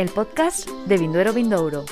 el podcast de Vinduero Vindouro.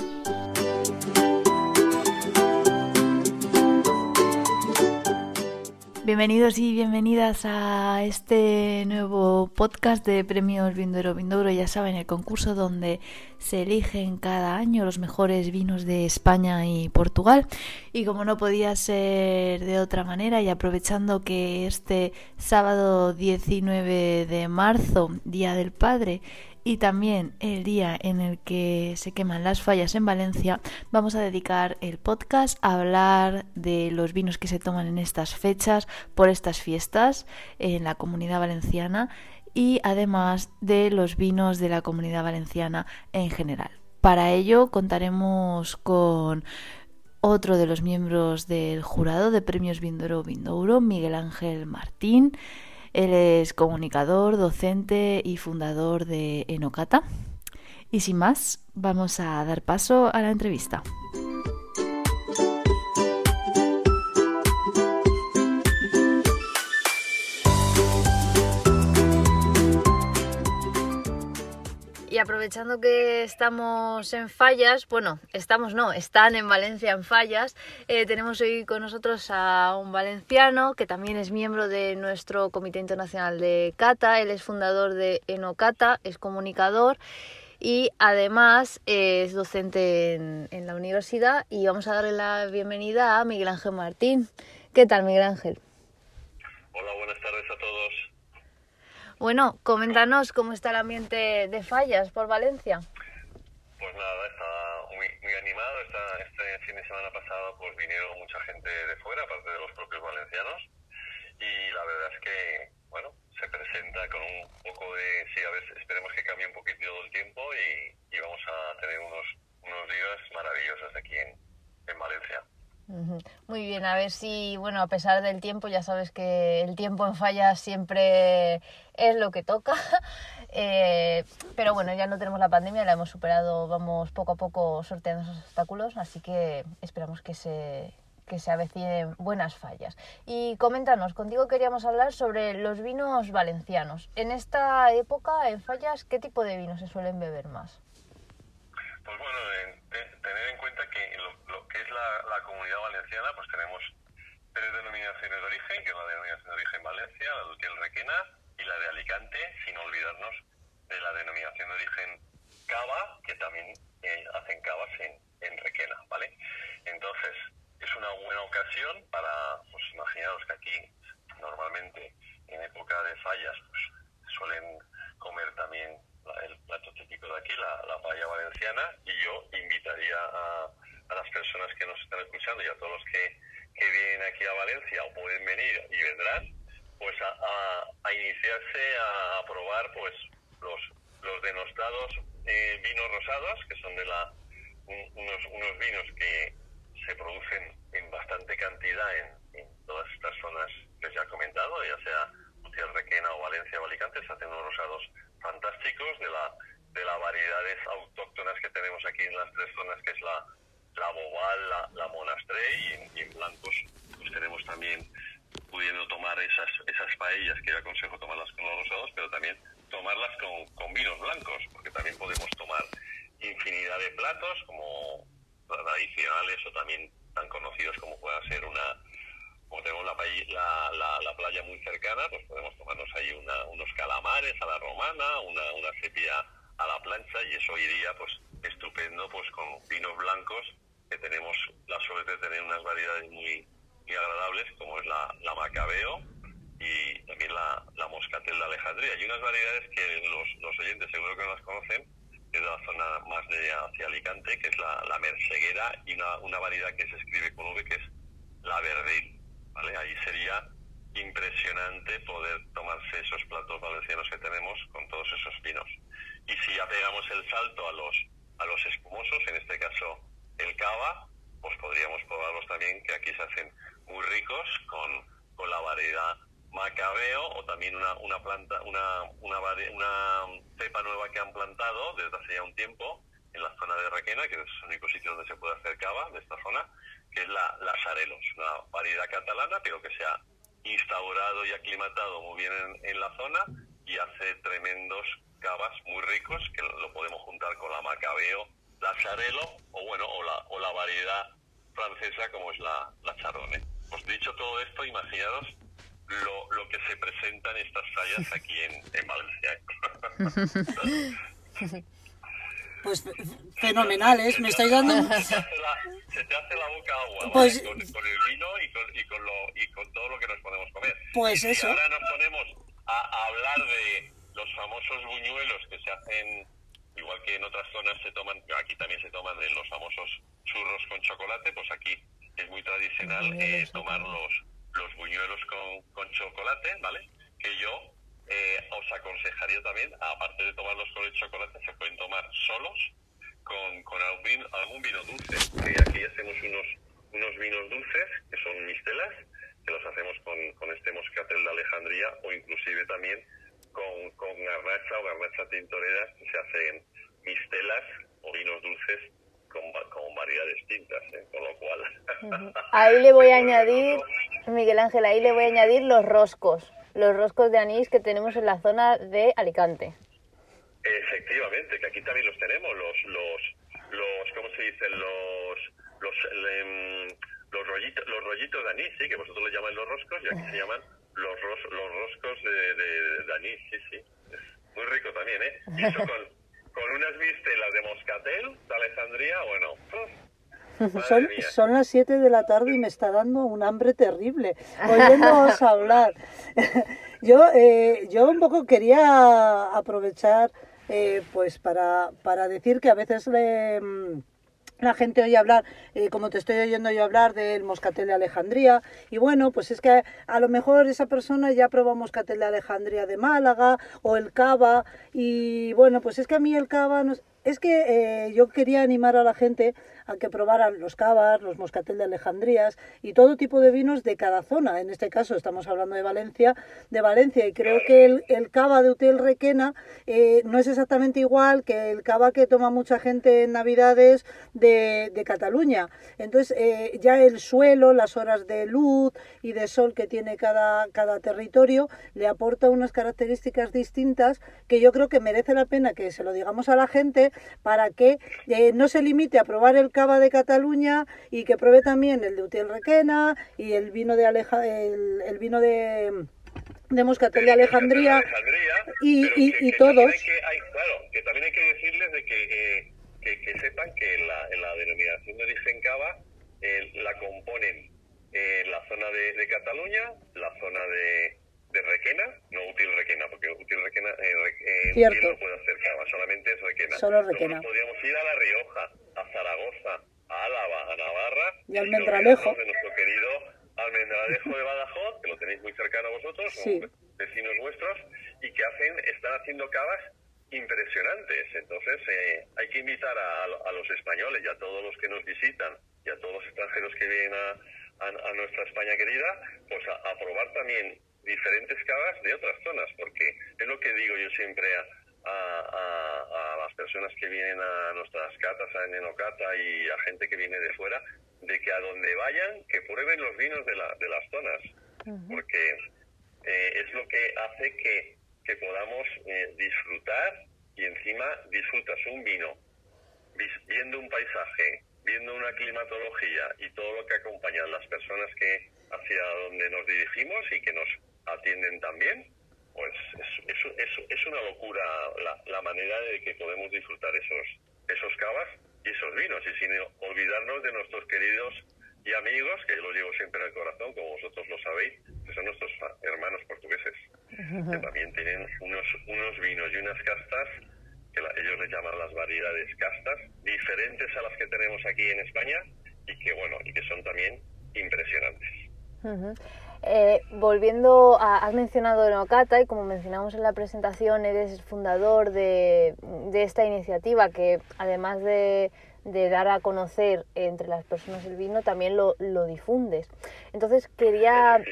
Bienvenidos y bienvenidas a este nuevo podcast de Premios Vinduero Vindouro. Ya saben, el concurso donde se eligen cada año los mejores vinos de España y Portugal. Y como no podía ser de otra manera, y aprovechando que este sábado 19 de marzo, Día del Padre, y también el día en el que se queman las fallas en Valencia, vamos a dedicar el podcast a hablar de los vinos que se toman en estas fechas, por estas fiestas en la comunidad valenciana y además de los vinos de la comunidad valenciana en general. Para ello contaremos con otro de los miembros del jurado de Premios Vindoro Vindouro, Miguel Ángel Martín, él es comunicador, docente y fundador de Enocata. Y sin más, vamos a dar paso a la entrevista. Aprovechando que estamos en fallas, bueno, estamos no, están en Valencia en fallas, eh, tenemos hoy con nosotros a un valenciano que también es miembro de nuestro Comité Internacional de Cata, él es fundador de Enocata, es comunicador y además es docente en, en la universidad y vamos a darle la bienvenida a Miguel Ángel Martín. ¿Qué tal, Miguel Ángel? Hola, buenas tardes a todos. Bueno, coméntanos cómo está el ambiente de fallas por Valencia. Pues nada, está muy, muy animado. este fin de semana pasado pues vinieron mucha gente de fuera, aparte de los propios valencianos. Y la verdad es que, bueno, se presenta con un poco de... Sí, a ver, esperemos que cambie un poquito el tiempo y, y vamos a tener unos, unos días maravillosos aquí en, en Valencia. Muy bien, a ver si, bueno, a pesar del tiempo, ya sabes que el tiempo en fallas siempre es lo que toca, eh, pero bueno, ya no tenemos la pandemia, la hemos superado, vamos poco a poco sorteando esos obstáculos, así que esperamos que se, que se avecinen buenas fallas. Y coméntanos, contigo queríamos hablar sobre los vinos valencianos. En esta época, en fallas, ¿qué tipo de vinos se suelen beber más? Pues bueno, tener en cuenta que lo, lo que es la, la, comunidad valenciana, pues tenemos tres denominaciones de origen, que es la denominación de origen Valencia, la de Utiel Requena y la de Alicante, sin olvidarnos de la denominación de origen Cava, que también eh, hacen cavas en, en Requena, ¿vale? Entonces, es una buena ocasión para, pues imaginaros que aquí normalmente en época de fallas pues suelen comer también el plato típico de aquí, la, la paella valenciana, y yo invitaría a, a, las personas que nos están escuchando y a todos los que, que vienen aquí a O pueden venir y vendrán, pues a, a, a iniciarse a, probar pues los, los denostados eh, vinos rosados, que son de la un, unos, unos vinos que se producen en bastante cantidad en, en todas estas zonas que ya he comentado, ya sea Utiel, Requena o Valencia o Alicante, se hacen unos rosados fantásticos de la de las variedades autóctonas que tenemos aquí en las tres zonas, que es la, la Bobal, la, la Monastré y en, y en, blancos pues tenemos también pudiendo tomar esas, esas paellas que yo aconsejo tomarlas con los rosados, pero también tomarlas con, con vinos blancos, porque también podemos tomar infinidad de platos como tradicionales o también tan conocidos como pueda ser una como tenemos la, la, la, la, playa muy cercana, pues podemos tomarnos ahí una, unos calamares a la romana, una, una sepia a la plancha y eso iría pues estupendo pues con vinos blancos que tenemos la suerte de tener unas variedades muy, muy agradables como es la, la macabeo y también la, la moscatel de Alejandría y unas variedades que los, los oyentes seguro que no las conocen de la zona más de hacia Alicante que es la, la merceguera y una, una variedad que se escribe con V que es la verdil ¿vale? Ahí sería impresionante poder tomarse esos platos valencianos que tenemos con todos esos vinos. Y si ya pegamos el salto a los, a los espumosos, en este caso el cava, pues podríamos probarlos también, que aquí se hacen muy ricos con, con la variedad macabeo o también una, planta, una, una, cepa nueva que han plantado desde hace ya un tiempo en la zona de Requena, que es el único sitio donde se puede hacer cava de esta zona, que es la, la Sarelos, una variedad catalana, pero que se ha instaurado y aclimatado muy bien en, la zona y hace tremendos cavas muy ricos que lo podemos juntar con la Macabeo, la Charelo o bueno o la, o la variedad francesa como es la, la Chardonnay. Dicho todo esto, imaginaros lo, lo que se presentan estas tallas aquí en, en Valencia. Pues fenomenales, me estáis dando... Se te hace la, se te hace la boca agua pues, con, con, el vino y con, y, con lo, y con todo lo que nos podemos comer. Pues y eso. ahora nos ponemos a, a, hablar de los famosos buñuelos que se hacen, igual que en otras zonas se toman, aquí también se toman de los famosos churros con chocolate, pues aquí es muy tradicional eh, tomar los, los buñuelos con, con chocolate, ¿vale? Que yo eh, os aconsejaría también, aparte de tomarlos con el chocolate, se pueden tomar solos con, con algún, vino, algún vino dulce. Que aquí hacemos unos, unos vinos dulces, que son mistelas, que los hacemos con, con este moscatel de Alejandría, o inclusive también con, con garnacha o garnacha tintorera, que se hacen mistelas o vinos dulces con, con variedades distintas, ¿eh? con lo cual... Ahí le voy a añadir, Miguel Ángel, ahí le voy a añadir los roscos los roscos de anís que tenemos en la zona de Alicante. Efectivamente, que aquí también los tenemos, los, los, los ¿cómo se dicen? Los, los, le, los, rollitos, los rollitos de anís, sí, que vosotros le llamáis los roscos y aquí se llaman los, ros, los roscos de, de, de, anís, sí, sí. Muy rico también, ¿eh? Y eso con, con unas mistelas de moscatel de Alejandría, bueno, son, son, las 7 de la tarde y me está dando un hambre terrible oyéndoos hablar. yo, eh, yo un poco quería aprovechar eh, pues para, para decir que a veces le la gente oye hablar, eh, como te estoy oyendo yo hablar, del moscatel de Alejandría. Y bueno, pues es que a lo mejor esa persona ya probó moscatel de Alejandría de Málaga o el cava. Y bueno, pues es que a mí el cava... No, es que eh, yo quería animar a la gente a que probaran los cavas, los moscatel de Alejandrías y todo tipo de vinos de cada zona. En este caso estamos hablando de Valencia, de Valencia y creo que el, el cava de Hotel Requena eh, no es exactamente igual que el cava que toma mucha gente en Navidades de, de Cataluña. Entonces eh, ya el suelo, las horas de luz y de sol que tiene cada, cada territorio le aporta unas características distintas que yo creo que merece la pena que se lo digamos a la gente para que eh, no se limite a probar el cava de Cataluña y que pruebe también el de Utiel Requena y el vino de Aleja, el, el vino de de Moscatel de Alejandría, Alejandría y, y, que, y que todos. Hay claro, que también hay que decirles de que, eh, que, que, sepan que en la, en la denominación de origen cava eh, la componen eh, la zona de, de, Cataluña, la zona de, de Requena, no útil Requena, porque útil Requena eh, Cierto. no puede hacer cava, solamente es Requena. Solo Requena. Podríamos ir a La Rioja, a Zaragoza, a Álava, a Navarra y al Almendralejo. De nuestro querido Almendralejo de Badajoz, que lo tenéis muy cercano a vosotros, sí. vecinos vuestros, y que hacen, están haciendo cavas impresionantes. Entonces, eh, hay que invitar a, a, los españoles y a todos los que nos visitan y a todos los extranjeros que vienen a, a, a nuestra España querida, pues a, probar también diferentes cavas de otras zonas, porque es lo que digo yo siempre a, a, las personas que vienen a nuestras catas, a Nenocata y a gente que viene de fuera, de que a donde vayan, que prueben los vinos de, la, de las zonas, uh -huh. porque eh, es lo que hace que, que podamos eh, disfrutar y encima disfrutas un vino, viendo un paisaje, viendo una climatología y todo lo que acompañan las personas que hacia donde nos dirigimos y que nos atienden también, pues es, es, es, es una locura la, la, manera de que podemos disfrutar esos, esos cavas y esos vinos, y sin olvidarnos de nuestros queridos y amigos, que yo los llevo siempre en el corazón, como vosotros lo sabéis, que son nuestros hermanos portugueses, que también tienen unos, unos vinos y unas castas, que la, ellos les llaman las variedades castas, diferentes a las que tenemos aquí en España, y que bueno, y que son también impresionantes. Uh -huh. Eh, volviendo a, has mencionado Nocata y como mencionamos en la presentación, eres fundador de, de esta iniciativa que además de, de, dar a conocer entre las personas el vino, también lo, lo difundes. Entonces quería,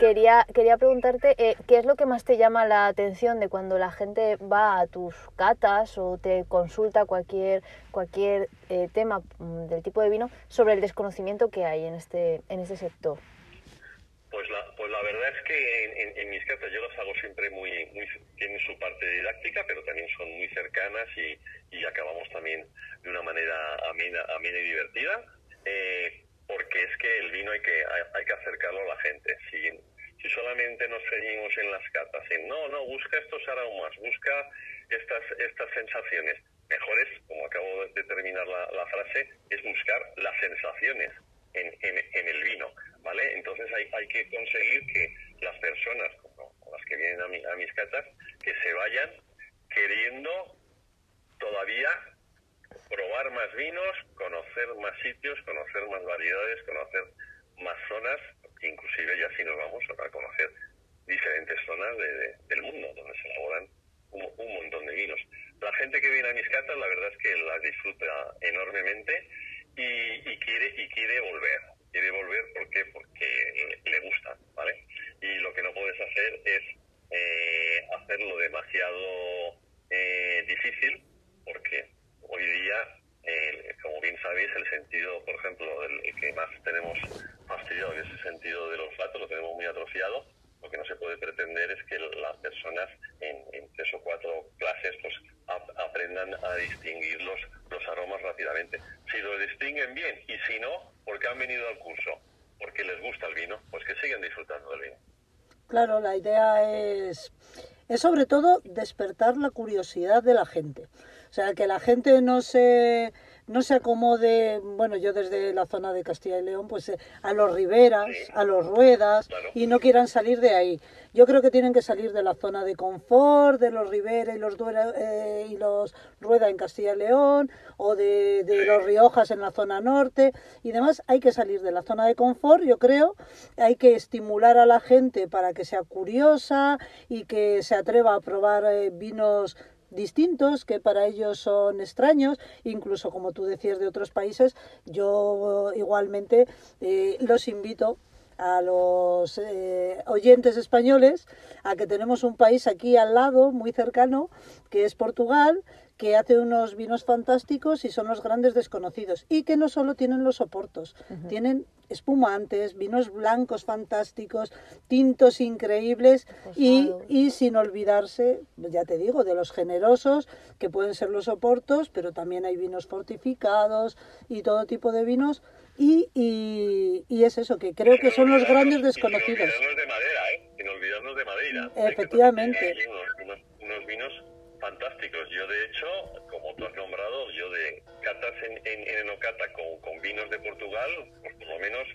quería, quería preguntarte eh, qué es lo que más te llama la atención de cuando la gente va a tus catas o te consulta cualquier, cualquier eh, tema del tipo de vino sobre el desconocimiento que hay en este, en este sector. Pues la, pues la verdad es que en, mis cartas yo las hago siempre muy, muy, tienen su parte didáctica, pero también son muy cercanas y, y acabamos también de una manera amena, amena y divertida, eh, porque es que el vino hay que, hay, que acercarlo a la gente. Si, solamente nos seguimos en las cartas, en no, no, busca estos aromas, busca estas, estas sensaciones, mejores, como acabo de terminar la, la frase, es buscar las sensaciones en, en, el vino, hay, que conseguir que las personas, como las que vienen a, a mis catas, que se vayan queriendo todavía probar más vinos, conocer más sitios, conocer más variedades, conocer más zonas, inclusive ya si nos vamos a conocer diferentes zonas del mundo donde se elaboran un, un, montón de vinos. La gente que viene a mis catas, la verdad es que las disfruta enormemente y, quiere y quiere volver. Quiere volver ¿por qué? porque le, gusta, ¿vale? Y lo que no puedes hacer es eh, hacerlo demasiado eh, difícil, porque hoy día, eh, como bien sabéis, el sentido, por ejemplo, el que más tenemos fastidiado, que es el sentido del olfato, lo tenemos muy atrofiado. Lo que no se puede pretender es que las personas en, en tres o cuatro clases pues aprendan a distinguir los, los aromas rápidamente. Si lo distinguen bien y si no, porque han venido al curso, porque les gusta el vino, pues que sigan disfrutando del vino. Claro, la idea es, es sobre todo despertar la curiosidad de la gente. O sea, que la gente no se no se acomode, bueno, yo desde la zona de Castilla y León, pues eh, a los riberas, a los ruedas, y no quieran salir de ahí. Yo creo que tienen que salir de la zona de confort, de los riberas y los, eh, y los ruedas en Castilla y León, o de, de los Riojas en la zona norte, y demás. Hay que salir de la zona de confort, yo creo. Hay que estimular a la gente para que sea curiosa y que se atreva a probar eh, vinos distintos que para ellos son extraños, incluso como tú decías de otros países, yo igualmente eh, los invito a los eh, oyentes españoles a que tenemos un país aquí al lado, muy cercano, que es Portugal, que hace unos vinos fantásticos y son los grandes desconocidos. Y que no solo tienen los soportos, tienen espumantes, vinos blancos fantásticos, tintos increíbles y, y, sin olvidarse, ya te digo, de los generosos, que pueden ser los soportos, pero también hay vinos fortificados y todo tipo de vinos. Y, y, y es eso, que creo que son los grandes desconocidos. Sin olvidarnos de madera, ¿eh? Sin olvidarnos de madera. Efectivamente. Unos, unos vinos fantásticos. Yo, de hecho, como tú has nombrado, yo de catas en, en, en Enocata con, con, vinos de Portugal, pues por lo menos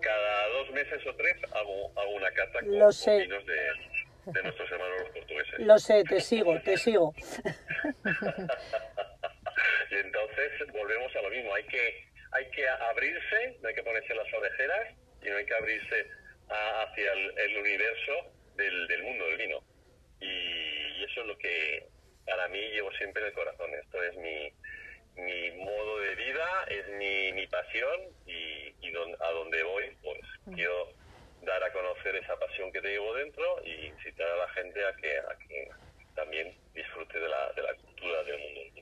cada dos meses o tres hago, hago una cata con, lo sé. con vinos de, de, nuestros hermanos los portugueses. Lo sé, te sigo, te sigo. y entonces volvemos a lo mismo. Hay que, hay que abrirse, no hay que ponerse las orejeras, sino hay que abrirse a, hacia el, el universo del, del mundo del vino. Y, y eso es lo que para mí llevo siempre en el corazón. Esto es mi, mi modo de vida, es mi, mi pasión y, y don, a donde voy, pues quiero dar a conocer esa pasión que te llevo dentro y incitar a la gente a que, a que también disfrute de la, de la cultura del mundo. ¿no?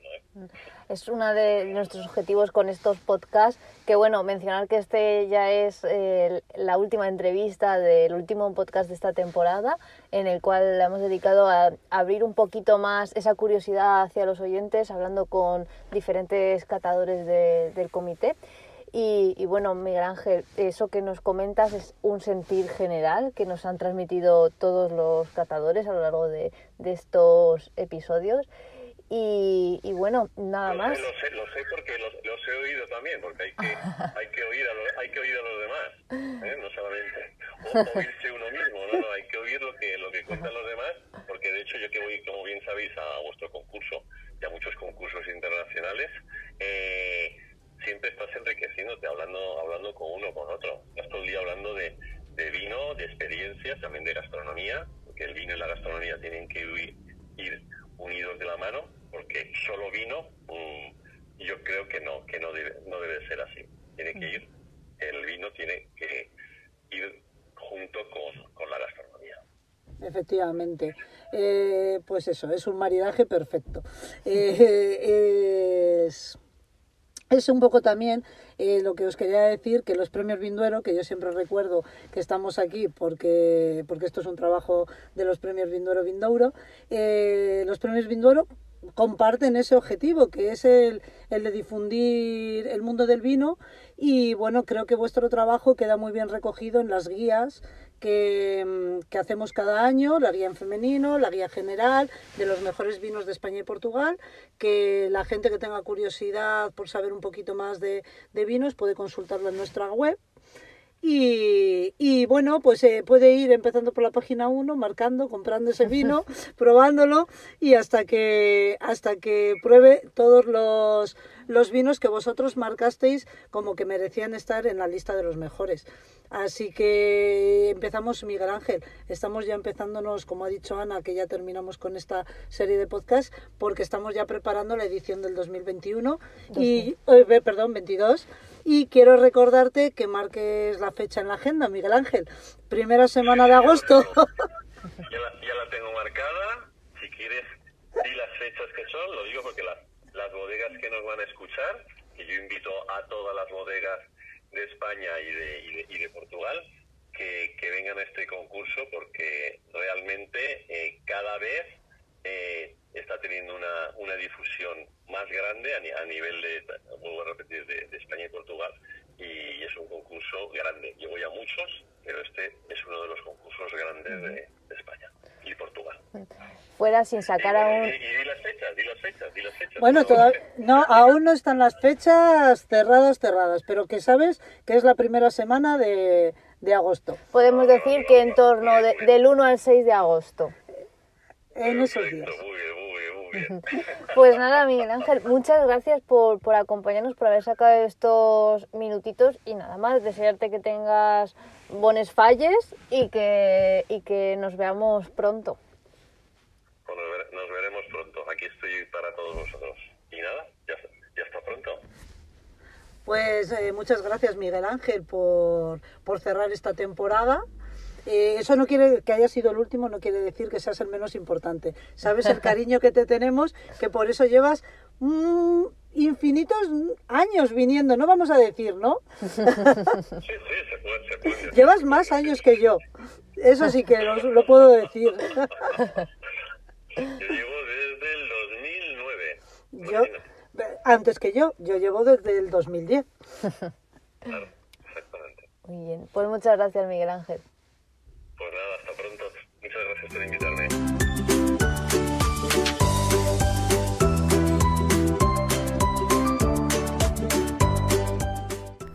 Es uno de nuestros objetivos con estos podcasts, que bueno, mencionar que este ya es eh, la última entrevista del último podcast de esta temporada, en el cual le hemos dedicado a abrir un poquito más esa curiosidad hacia los oyentes, hablando con diferentes catadores de, del comité. Y, bueno, Miguel Ángel, eso que nos comentas es un sentir general que nos han transmitido todos los catadores a lo largo de estos episodios. Y, y, bueno, nada más. Lo, sé, lo sé porque los, los, he oído también, porque hay que, hay que, oír, a los, hay que oír a los demás, ¿eh? no solamente o, oírse uno mismo, no, no, hay que oír lo que, lo que cuentan los demás, porque de hecho yo que voy, como bien sabéis, a vuestro concurso y a muchos concursos internacionales, eh, siempre estás enriqueciéndote hablando, hablando con uno con otro. Estás todo el día hablando de, de vino, de experiencias, también de gastronomía, porque el vino y la gastronomía tienen que ir, ir unidos de la mano, porque solo vino, um, yo creo que no, que no debe, no debe ser así. Tiene que ir, el vino tiene que ir junto con, con la gastronomía. Efectivamente. Eh, pues eso, es un maridaje perfecto. Eh, es es un poco también eh, lo que os quería decir, que los premios Vinduero, que yo siempre recuerdo que estamos aquí porque, porque esto es un trabajo de los premios Vinduero Vindouro, eh, los premios Vinduero comparten ese objetivo, que es el, el, de difundir el mundo del vino. Y bueno, creo que vuestro trabajo queda muy bien recogido en las guías que, que, hacemos cada año, la guía en femenino, la guía general de los mejores vinos de España y Portugal, que la gente que tenga curiosidad por saber un poquito más de, de vinos puede consultarlo en nuestra web y, y, bueno, pues eh, puede ir empezando por la página 1, marcando, comprando ese vino, probándolo y hasta que, hasta que pruebe todos los, los vinos que vosotros marcasteis como que merecían estar en la lista de los mejores. Así que empezamos, Miguel Ángel. Estamos ya empezándonos, como ha dicho Ana, que ya terminamos con esta serie de podcast, porque estamos ya preparando la edición del 2021 y, eh, perdón, 22 y quiero recordarte que marques la fecha en la agenda, Miguel Ángel. Primera semana de agosto. Ya la, tengo marcada. Si quieres, di las fechas que son. Lo digo porque las, las bodegas que nos van a escuchar, que yo invito a todas las bodegas de España y de, y de, Portugal, que, que, vengan a este concurso porque realmente eh, cada vez eh, está teniendo una, una difusión más grande a, nivel de, vuelvo a repetir, de, España y Portugal. Y es un concurso grande. Yo voy a muchos, pero este es uno de los concursos grandes de, España y Portugal. Fuera sin sacar aún. Y, di las fechas, di las fechas, di las fechas. Bueno, no, aún no están las fechas cerradas, cerradas, pero que sabes que es la primera semana de, de agosto. Podemos decir que en torno del 1 al 6 de agosto. En esos días. Pues nada, Miguel Ángel, muchas gracias por, por acompañarnos, por haber sacado estos minutitos y nada más, desearte que tengas buenos falles y que, y que nos veamos pronto. Pues nos, veremos pronto, aquí estoy para todos vosotros. Y nada, ya, ya está pronto. Pues eh, muchas gracias Miguel Ángel por, por cerrar esta temporada. Eh, eso no quiere que haya sido el último, no quiere decir que seas el menos importante. Sabes el cariño que te tenemos, que por eso llevas mm, infinitos años viniendo, no vamos a decir, ¿no? Sí, sí, se puede, se puede. Llevas más años que yo. Eso sí que lo, lo puedo decir. Yo llevo desde el 2009. Yo, antes que yo, yo llevo desde el 2010. Claro, exactamente. Muy bien, pues muchas gracias Miguel Ángel. Pues nada, hasta pronto. Muchas gracias por invitarme.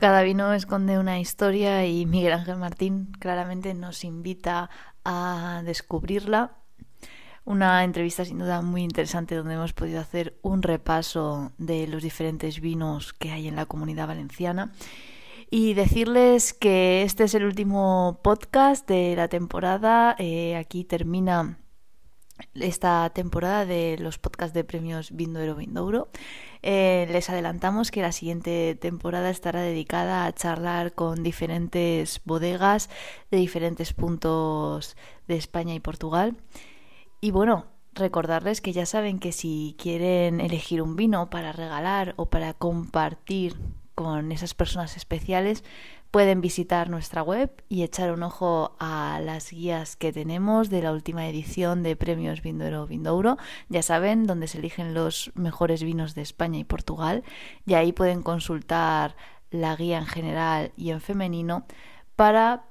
Cada vino esconde una historia y Miguel Ángel Martín claramente nos invita a descubrirla. Una entrevista sin duda muy interesante donde hemos podido hacer un repaso de los diferentes vinos que hay en la comunidad valenciana y decirles que este es el último podcast de la temporada. Eh, aquí termina esta temporada de los podcasts de premios Vindouro Vindouro. Eh, les adelantamos que la siguiente temporada estará dedicada a charlar con diferentes bodegas de diferentes puntos de España y Portugal. Y bueno, recordarles que ya saben que si quieren elegir un vino para regalar o para compartir con esas personas especiales, pueden visitar nuestra web y echar un ojo a las guías que tenemos de la última edición de Premios Vindouro Vindouro. Ya saben, donde se eligen los mejores vinos de España y Portugal. Y ahí pueden consultar la guía en general y en femenino para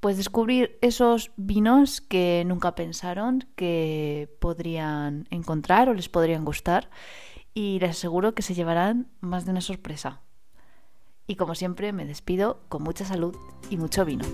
pues descubrir esos vinos que nunca pensaron que podrían encontrar o les podrían gustar y les aseguro que se llevarán más de una sorpresa. Y como siempre me despido con mucha salud y mucho vino.